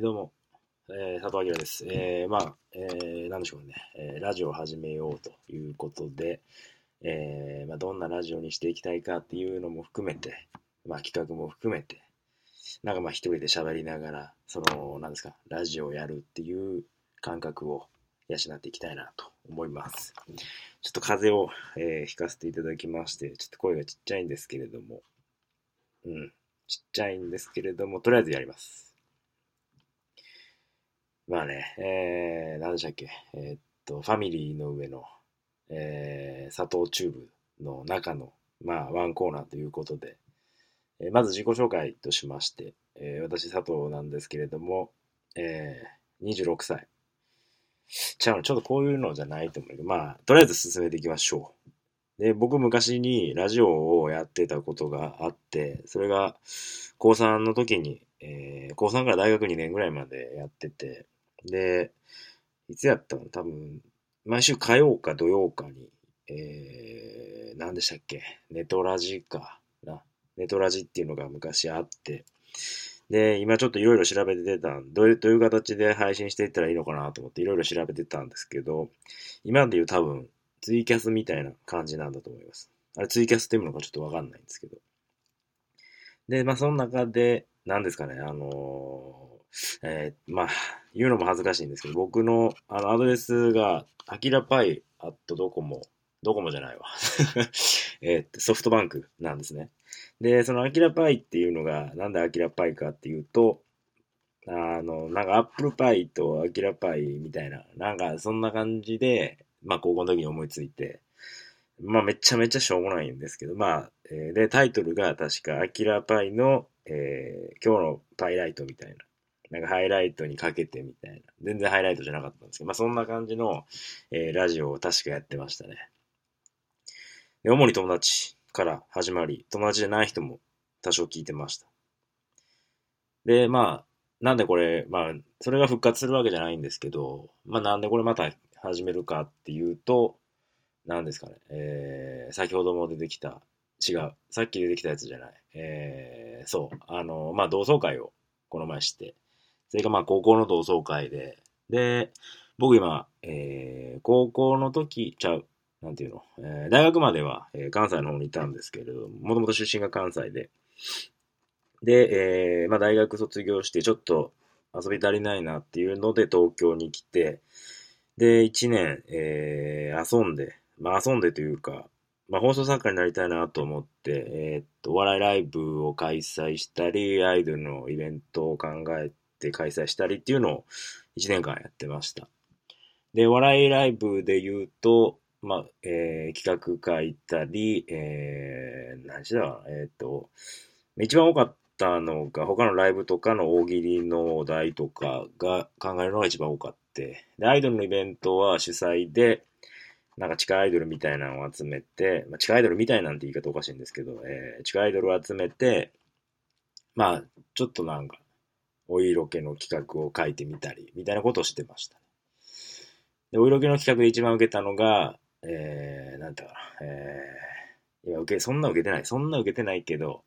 どうも、えー、佐藤明です。えー、まあ、えー、なんでしょうね、えー、ラジオを始めようということで、えー、まあ、どんなラジオにしていきたいかっていうのも含めて、まあ、企画も含めて、なんかまあ、一人で喋りながら、その、なんですか、ラジオをやるっていう感覚を養っていきたいなと思います。ちょっと風邪を、えー、ひかせていただきまして、ちょっと声がちっちゃいんですけれども、うん、ちっちゃいんですけれども、とりあえずやります。まあね、えー、何でしたっけ、えー、っと、ファミリーの上の、えー、砂糖チューブの中の、まあ、ワンコーナーということで、えー、まず自己紹介としまして、えー、私、佐藤なんですけれども、えー、26歳。ちゃうの、ちょっとこういうのじゃないと思うけど、まあ、とりあえず進めていきましょう。で、僕昔にラジオをやってたことがあって、それが高3の時に、えー、高3から大学2年ぐらいまでやってて、で、いつやったの？多分、毎週火曜か土曜かに、えー、何でしたっけ？ネトラジかな。ネトラジっていうのが昔あって、で、今ちょっといろいろ調べてたどういう、どういう形で配信していったらいいのかなと思っていろいろ調べてたんですけど、今で言う多分、ツイキャスみたいな感じなんだと思います。あれツイキャスっていうのかちょっとわかんないんですけど。で、まあその中で、何ですかね、あのえー、まあ、言うのも恥ずかしいんですけど、僕のあのアドレスが、アキラパイアットドコモ、ドコモじゃないわ。えっと、ソフトバンクなんですね。で、そのアキラパイっていうのが、なんでアキラパイかっていうと、あの、なんかアップルパイとアキラパイみたいな、なんかそんな感じで、まあ高校の時に思いついて、まあめちゃめちゃしょうもないんですけど、まあ、えー、で、タイトルが確かアキラパイの、えー、今日のパイライトみたいな。なんかハイライトにかけてみたいな。全然ハイライトじゃなかったんですけど、まあそんな感じの、えー、ラジオを確かやってましたね。で、主に友達から始まり、友達じゃない人も多少聞いてました。で、まあ、なんでこれ、まあ、それが復活するわけじゃないんですけど、まあなんでこれまた始めるかっていうと、何ですかね、えー、先ほども出てきた、違う、さっき出てきたやつじゃない、えー、そう、あの、まあ同窓会をこの前して、それがまあ高校の同窓会で、で、僕今、えー、高校の時、ちゃう、なんていうの、えー、大学までは、えー、関西の方にいたんですけれども、もともと出身が関西で、で、えー、まあ大学卒業してちょっと遊び足りないなっていうので東京に来て、で、1年、えー、遊んで、まあ遊んでというか、まあ放送作家になりたいなと思って、えー、っと、お笑いライブを開催したり、アイドルのイベントを考えって開催したりっていうのを1年間やってました。で、笑いライブで言うと、まあ、えー、企画書いたり、えー、何しだ？えっ、ー、と、一番多かったのが、他のライブとかの大喜利のお題とかが考えるのが一番多かった。で、アイドルのイベントは主催で、なんか地下アイドルみたいなのを集めて、まあ、地下アイドルみたいなんて言い方おかしいんですけど、えー、地下アイドルを集めて、まあ、ちょっとなんか、お色気の企画を書いてみたり、みたいなことをしてました。で、お色気の企画で一番受けたのが、えー、なんていうかな、えー、いや、受け、そんな受けてない。そんな受けてないけど、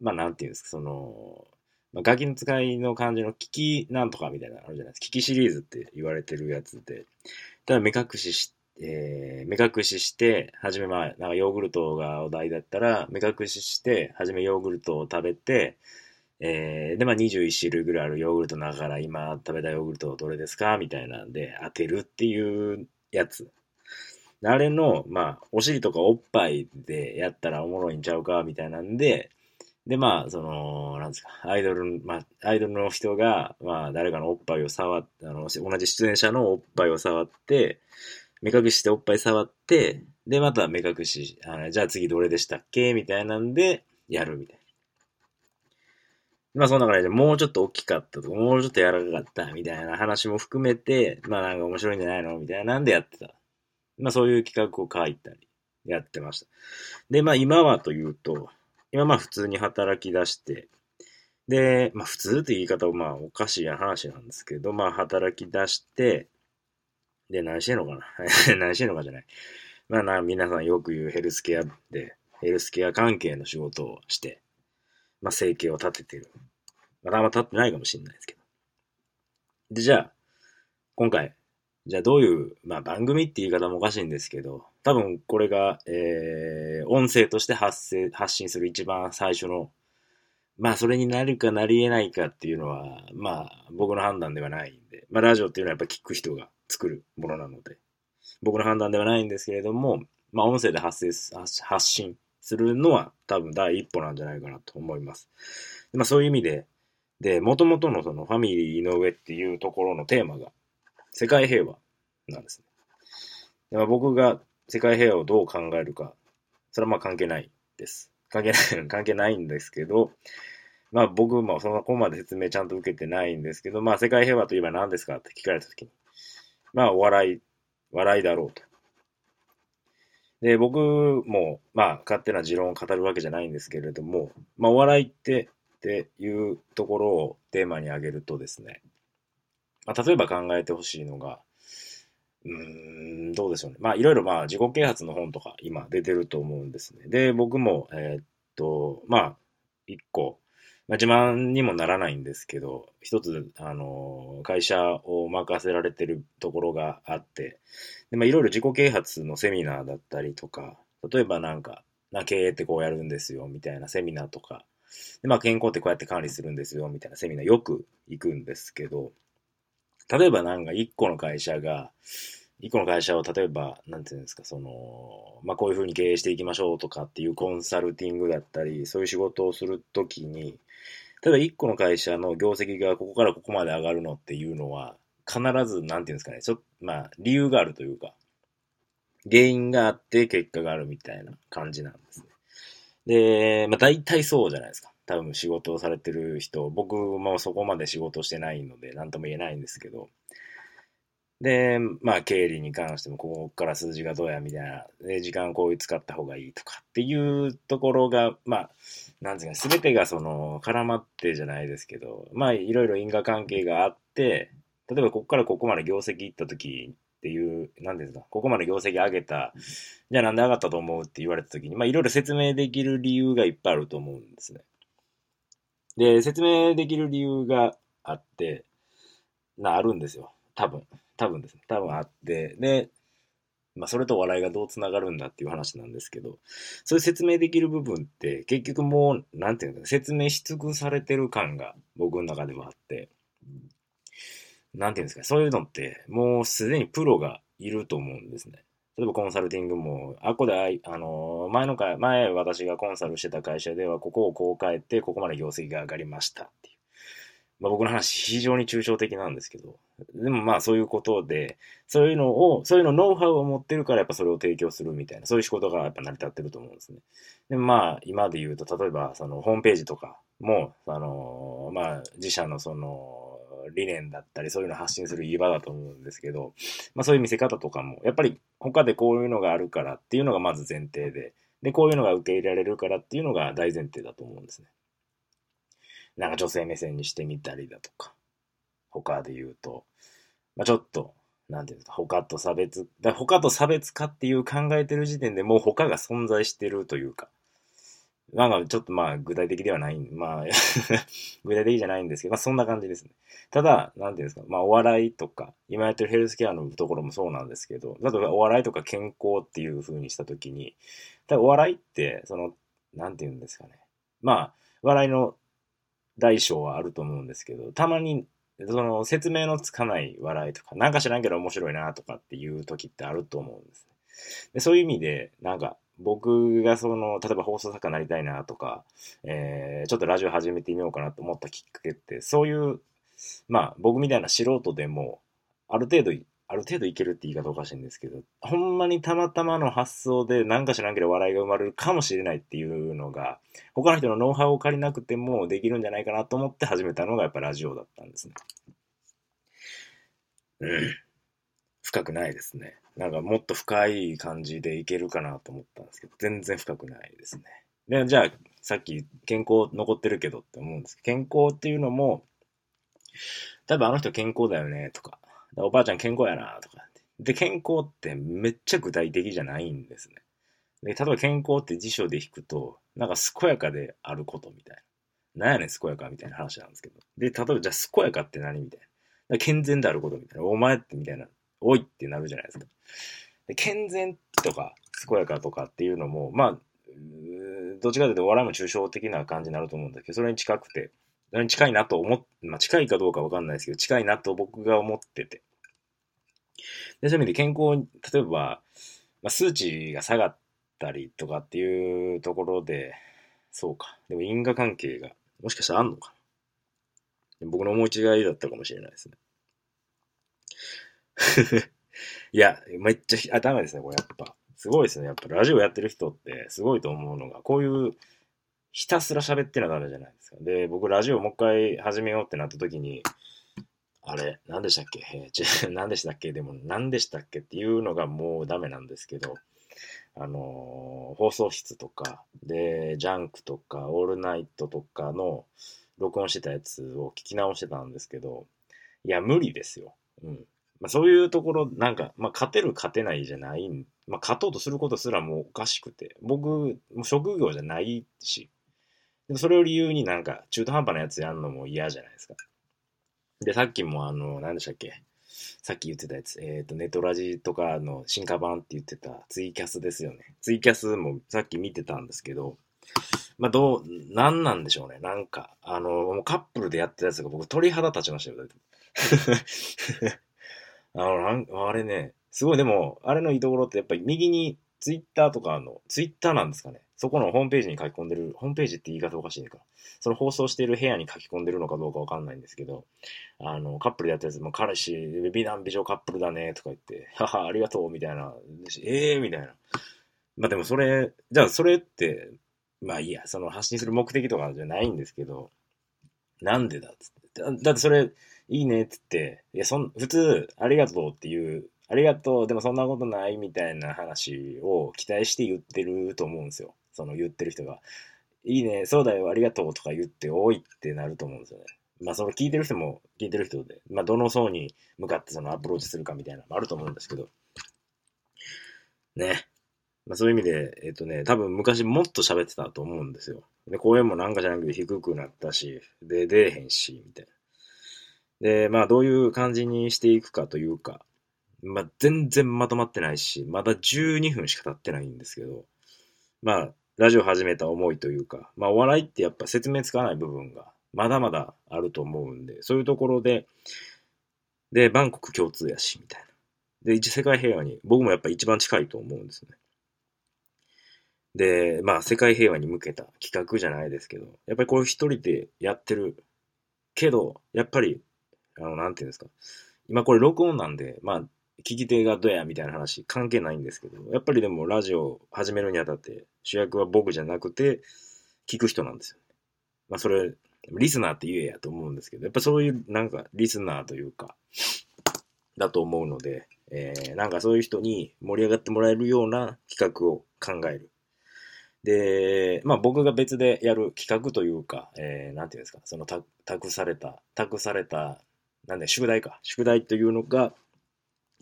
まあ、なんていうんですか、その、まあ、ガキの使いの感じのキキなんとかみたいなのあるじゃないですか。キキシリーズって言われてるやつで、ただ目隠しし、えー、目隠しして、はじめまあ、なんかヨーグルトがお題だったら、目隠しして、はじめヨーグルトを食べて、えー、で、まあ21種類ぐらいあるヨーグルトの中から今食べたヨーグルトどれですか？みたいなんで当てるっていうやつ。あれの、まあ、お尻とかおっぱいでやったらおもろいんちゃうか？みたいなんで、で、まあ、その、なんですか、アイドル、まあ、アイドルの人が、まあ、誰かのおっぱいを触って、あの、同じ出演者のおっぱいを触って、目隠しておっぱい触って、で、また目隠し、あじゃあ次どれでしたっけ？みたいなんで、やるみたいな。まあそんな感じで、もうちょっと大きかったとか、もうちょっと柔らかかったみたいな話も含めて、まあなんか面白いんじゃないの？みたいなんでやってた？まあそういう企画を書いたり、やってました。で、まあ今はというと、今まあ普通に働き出して、で、まあ普通って言い方はまあおかしい話なんですけど、まあ働き出して、で、何してんのかな？何してんのかじゃない。まあな、皆さんよく言うヘルスケアで、ヘルスケア関係の仕事をして、まあ、生計を立ててる。まだあんま立ってないかもしれないですけど。で、じゃあ、今回、じゃあどういう、まあ番組って言い方もおかしいんですけど、多分これが、えー、音声として発生、発信する一番最初の、まあそれになるかなり得ないかっていうのは、まあ僕の判断ではないんで、まあラジオっていうのはやっぱ聞く人が作るものなので、僕の判断ではないんですけれども、まあ音声で発生、発信するのは多分第一歩なんじゃないかなと思います。まあそういう意味で、で、元々のそのファミリーの上っていうところのテーマが、世界平和なんですね。でまあ、僕が世界平和をどう考えるか、それはまあ関係ないです。関係ない、関係ないんですけど、まあ僕もそのこまで説明ちゃんと受けてないんですけど、まあ世界平和といえば何ですかって聞かれたときに、まあお笑い、笑いだろうと。で、僕も、まあ勝手な持論を語るわけじゃないんですけれども、まあお笑いってっていうところをテーマに挙げるとですね、まあ、例えば考えてほしいのが、うーん、どうでしょうね。まあ、いろいろまあ、自己啓発の本とか今出てると思うんですね。で、僕も、えー、っと、まあ、一個、まあ、自慢にもならないんですけど、一つ、あの、会社を任せられてるところがあって、で、まあ、いろいろ自己啓発のセミナーだったりとか、例えばなんか、な経営ってこうやるんですよ、みたいなセミナーとか、で、まあ、健康ってこうやって管理するんですよ、みたいなセミナーよく行くんですけど、例えばなんか一個の会社が、一個の会社を例えば、なんていうんですか、その、まあ、こういうふうに経営していきましょうとかっていうコンサルティングだったり、そういう仕事をするときに、例えば一個の会社の業績がここからここまで上がるのっていうのは、必ず、なんていうんですかね、ちょっと、まあ、理由があるというか、原因があって結果があるみたいな感じなんですね。で、まあ大体そうじゃないですか。多分仕事をされてる人、僕もそこまで仕事してないので何とも言えないんですけど、で、まあ経理に関してもここから数字がどうやみたいな、で、時間こういう使った方がいいとかっていうところが、まあ、なんですか、すべてがその絡まってじゃないですけど、まあいろいろ因果関係があって、例えばここからここまで業績いった時っていう、なんですか、ここまで業績上げた、じゃあなんで上がったと思うって言われた時に、まあいろいろ説明できる理由がいっぱいあると思うんですね。で、説明できる理由があって、な、あるんですよ。多分。多分ですね。多分あって。で、まあ、それと笑いがどうつながるんだっていう話なんですけど、そういう説明できる部分って、結局もう、なんていうのか、説明し尽くされてる感が僕の中ではあって、なんていうんですか、そういうのって、もうすでにプロがいると思うんですね。例えばコンサルティングも、あっこで、あの、前の回、前私がコンサルしてた会社では、ここをこう変えて、ここまで業績が上がりましたっていう。まあ僕の話非常に抽象的なんですけど、でもまあそういうことで、そういうのを、そういうのノウハウを持ってるからやっぱそれを提供するみたいな、そういう仕事がやっぱ成り立ってると思うんですね。でもまあ今で言うと、例えばそのホームページとかも、あの、まあ自社のその、理念だったり、そういうの発信する言い場だと思うんですけど、まあそういう見せ方とかも、やっぱり他でこういうのがあるからっていうのがまず前提で、で、こういうのが受け入れられるからっていうのが大前提だと思うんですね。なんか女性目線にしてみたりだとか、他で言うと、まあちょっと、なんていうんですか、他と差別、だ他と差別化っていう考えてる時点でもう他が存在してるというか、なんかちょっとまあ具体的ではない、まあ 具体的じゃないんですけど、まあそんな感じですね。ただ、なんていうんですか、まあお笑いとか、今やってるヘルスケアのところもそうなんですけど、例えばお笑いとか健康っていう風にしたときに、ただお笑いって、その、なんていうんですかね。まあ、笑いの大小はあると思うんですけど、たまに、その説明のつかない笑いとか、なんか知らんけど面白いなとかっていう時ってあると思うんですね。でそういう意味で、なんか、僕がその、例えば放送作家になりたいなとか、えー、ちょっとラジオ始めてみようかなと思ったきっかけって、そういう、まあ僕みたいな素人でも、ある程度、ある程度いけるって言い方おかしいんですけど、ほんまにたまたまの発想で何かしらんけど笑いが生まれるかもしれないっていうのが、他の人のノウハウを借りなくてもできるんじゃないかなと思って始めたのがやっぱラジオだったんですね。うん。深くないですね。なんかもっと深い感じでいけるかなと思ったんですけど、全然深くないですね。で、じゃあ、さっき健康残ってるけどって思うんですけど、健康っていうのも、多分あの人健康だよねとか、おばあちゃん健康やなとか。で、健康ってめっちゃ具体的じゃないんですね。で、例えば健康って辞書で引くと、なんか健やかであることみたいな。なんやねん健やかみたいな話なんですけど。で、例えばじゃあ健やかって何みたいな。健全であることみたいな。お前ってみたいな。おいってなるじゃないですか。で健全とか、健やかとかっていうのも、まあ、どっちかというと笑いも抽象的な感じになると思うんだけど、それに近くて、近いなと思っ、まあ近いかどうかわかんないですけど、近いなと僕が思ってて。で、そういう意味で健康、例えば、まあ、数値が下がったりとかっていうところで、そうか。でも因果関係が、もしかしたらあんのか。僕の思い違いだったかもしれないですね。いや、めっちゃ頭ですね、これやっぱ。すごいですね。やっぱラジオやってる人ってすごいと思うのが、こういうひたすら喋ってなダメじゃないですか。で、僕ラジオもう一回始めようってなった時に、あれ、何でしたっけ？えー、何でしたっけ？でも何でしたっけっていうのがもうダメなんですけど、あのー、放送室とか、で、ジャンクとか、オールナイトとかの録音してたやつを聞き直してたんですけど、いや、無理ですよ。うん。まあ、そういうところ、なんか、まあ、勝てる勝てないじゃない、まあ、勝とうとすることすらもうおかしくて、僕、も職業じゃないし、でそれを理由になんか中途半端なやつやんのも嫌じゃないですか。で、さっきもあの、何でしたっけ？さっき言ってたやつ、えっ、ー、と、ネトラジとかの進化版って言ってたツイキャスですよね。ツイキャスもさっき見てたんですけど、まあ、どう、ななんでしょうね。なんか、あの、もうカップルでやってたやつが僕鳥肌立ちましたよ。あの、あれね、すごい、でも、あれのいいところってやっぱり右にツイッターとかの、ツイッターなんですかね。そこのホームページに書き込んでる、ホームページって言い方おかしいのか。その放送している部屋に書き込んでるのかどうかわかんないんですけど、あの、カップルでやったやつ、もう彼氏、美男美女カップルだね、とか言って、はは、ありがとう、みたいな、ええー、みたいな。まあでもそれ、じゃあそれって、まあいいや、その発信する目的とかじゃないんですけど、なんでだっつって。だってそれ、いいねっつって、いや、そん、普通、ありがとうっていうありがとう、でもそんなことないみたいな話を期待して言ってると思うんですよ。その言ってる人が。いいね、そうだよ、ありがとうとか言って多いってなると思うんですよね。まあその聞いてる人も聞いてる人で、まあどの層に向かってそのアプローチするかみたいなのもあると思うんですけど。ね。まあそういう意味で、えっ、とね、多分昔もっと喋ってたと思うんですよ。で、声もなんかじゃなくて低くなったし、で、出えへんし、みたいな。で、まあどういう感じにしていくかというか、まあ、全然まとまってないし、まだ12分しか経ってないんですけど、まあ、ラジオ始めた思いというか、まあ、お笑いってやっぱ説明つかない部分がまだまだあると思うんで、そういうところで、で、バンコク共通やし、みたいな。で、一世界平和に、僕もやっぱ一番近いと思うんですね。で、まあ、世界平和に向けた企画じゃないですけど、やっぱりこれ一人でやってるけど、やっぱり、あの、なんていうんですか。今これ録音なんで、まあ、聞き手がどうやみたいな話関係ないんですけど、やっぱりでもラジオ始めるにあたって主役は僕じゃなくて聞く人なんですよね。まあそれ、リスナーって言えやと思うんですけど、やっぱそういうなんかリスナーというか、だと思うので、えー、なんかそういう人に盛り上がってもらえるような企画を考える。で、まあ僕が別でやる企画というか、えー、なんていうんですか、その託された、託された、なんで、宿題か。宿題というのが、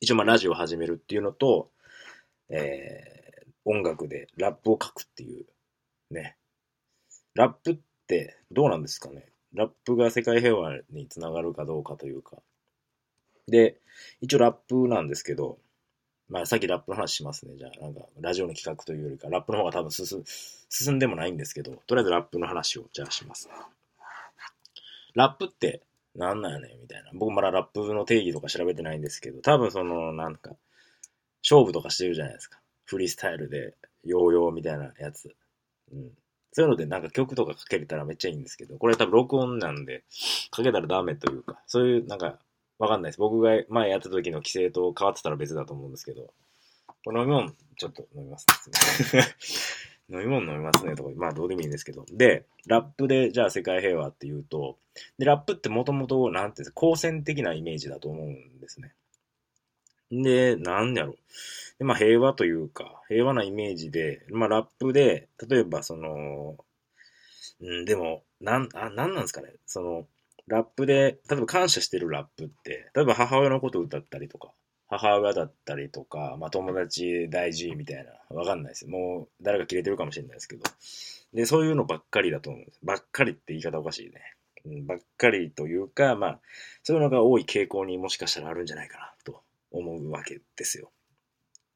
一応まあラジオを始めるっていうのと、えー、音楽でラップを書くっていう、ね。ラップってどうなんですかねラップが世界平和につながるかどうかというか。で、一応ラップなんですけど、まあさっきラップの話しますね。じゃあ、なんか、ラジオの企画というよりか、ラップの方が多分進進んでもないんですけど、とりあえずラップの話をじゃあします。ラップってなんなんやねんみたいな。僕まだラップの定義とか調べてないんですけど、多分その、なんか、勝負とかしてるじゃないですか。フリースタイルで、ヨーヨーみたいなやつ。うん。そういうのでなんか曲とかかけれたらめっちゃいいんですけど、これ多分録音なんで、かけたらダメというか、そういうなんか、わかんないです。僕が前やった時の規制と変わってたら別だと思うんですけど、この飲み物、ちょっと飲みますね。飲み物飲みますねとか、まあどうでもいいんですけど。で、ラップでじゃあ世界平和っていうと、で、ラップってもともと、なんていうんですか、好戦的なイメージだと思うんですね。で、なんやろ。で、まあ平和というか、平和なイメージで、まあラップで、例えばその、うん、でも、なん、あ、なんなんですかね。その、ラップで、例えば感謝してるラップって、例えば母親のことを歌ったりとか、母親だったりとか、まあ友達大事みたいな、わかんないです。もう誰か切れてるかもしれないですけど。で、そういうのばっかりだと思うんです。ばっかりって言い方おかしいね。うんばっかりというか、まあ、そういうのが多い傾向にもしかしたらあるんじゃないかなと思うわけですよ。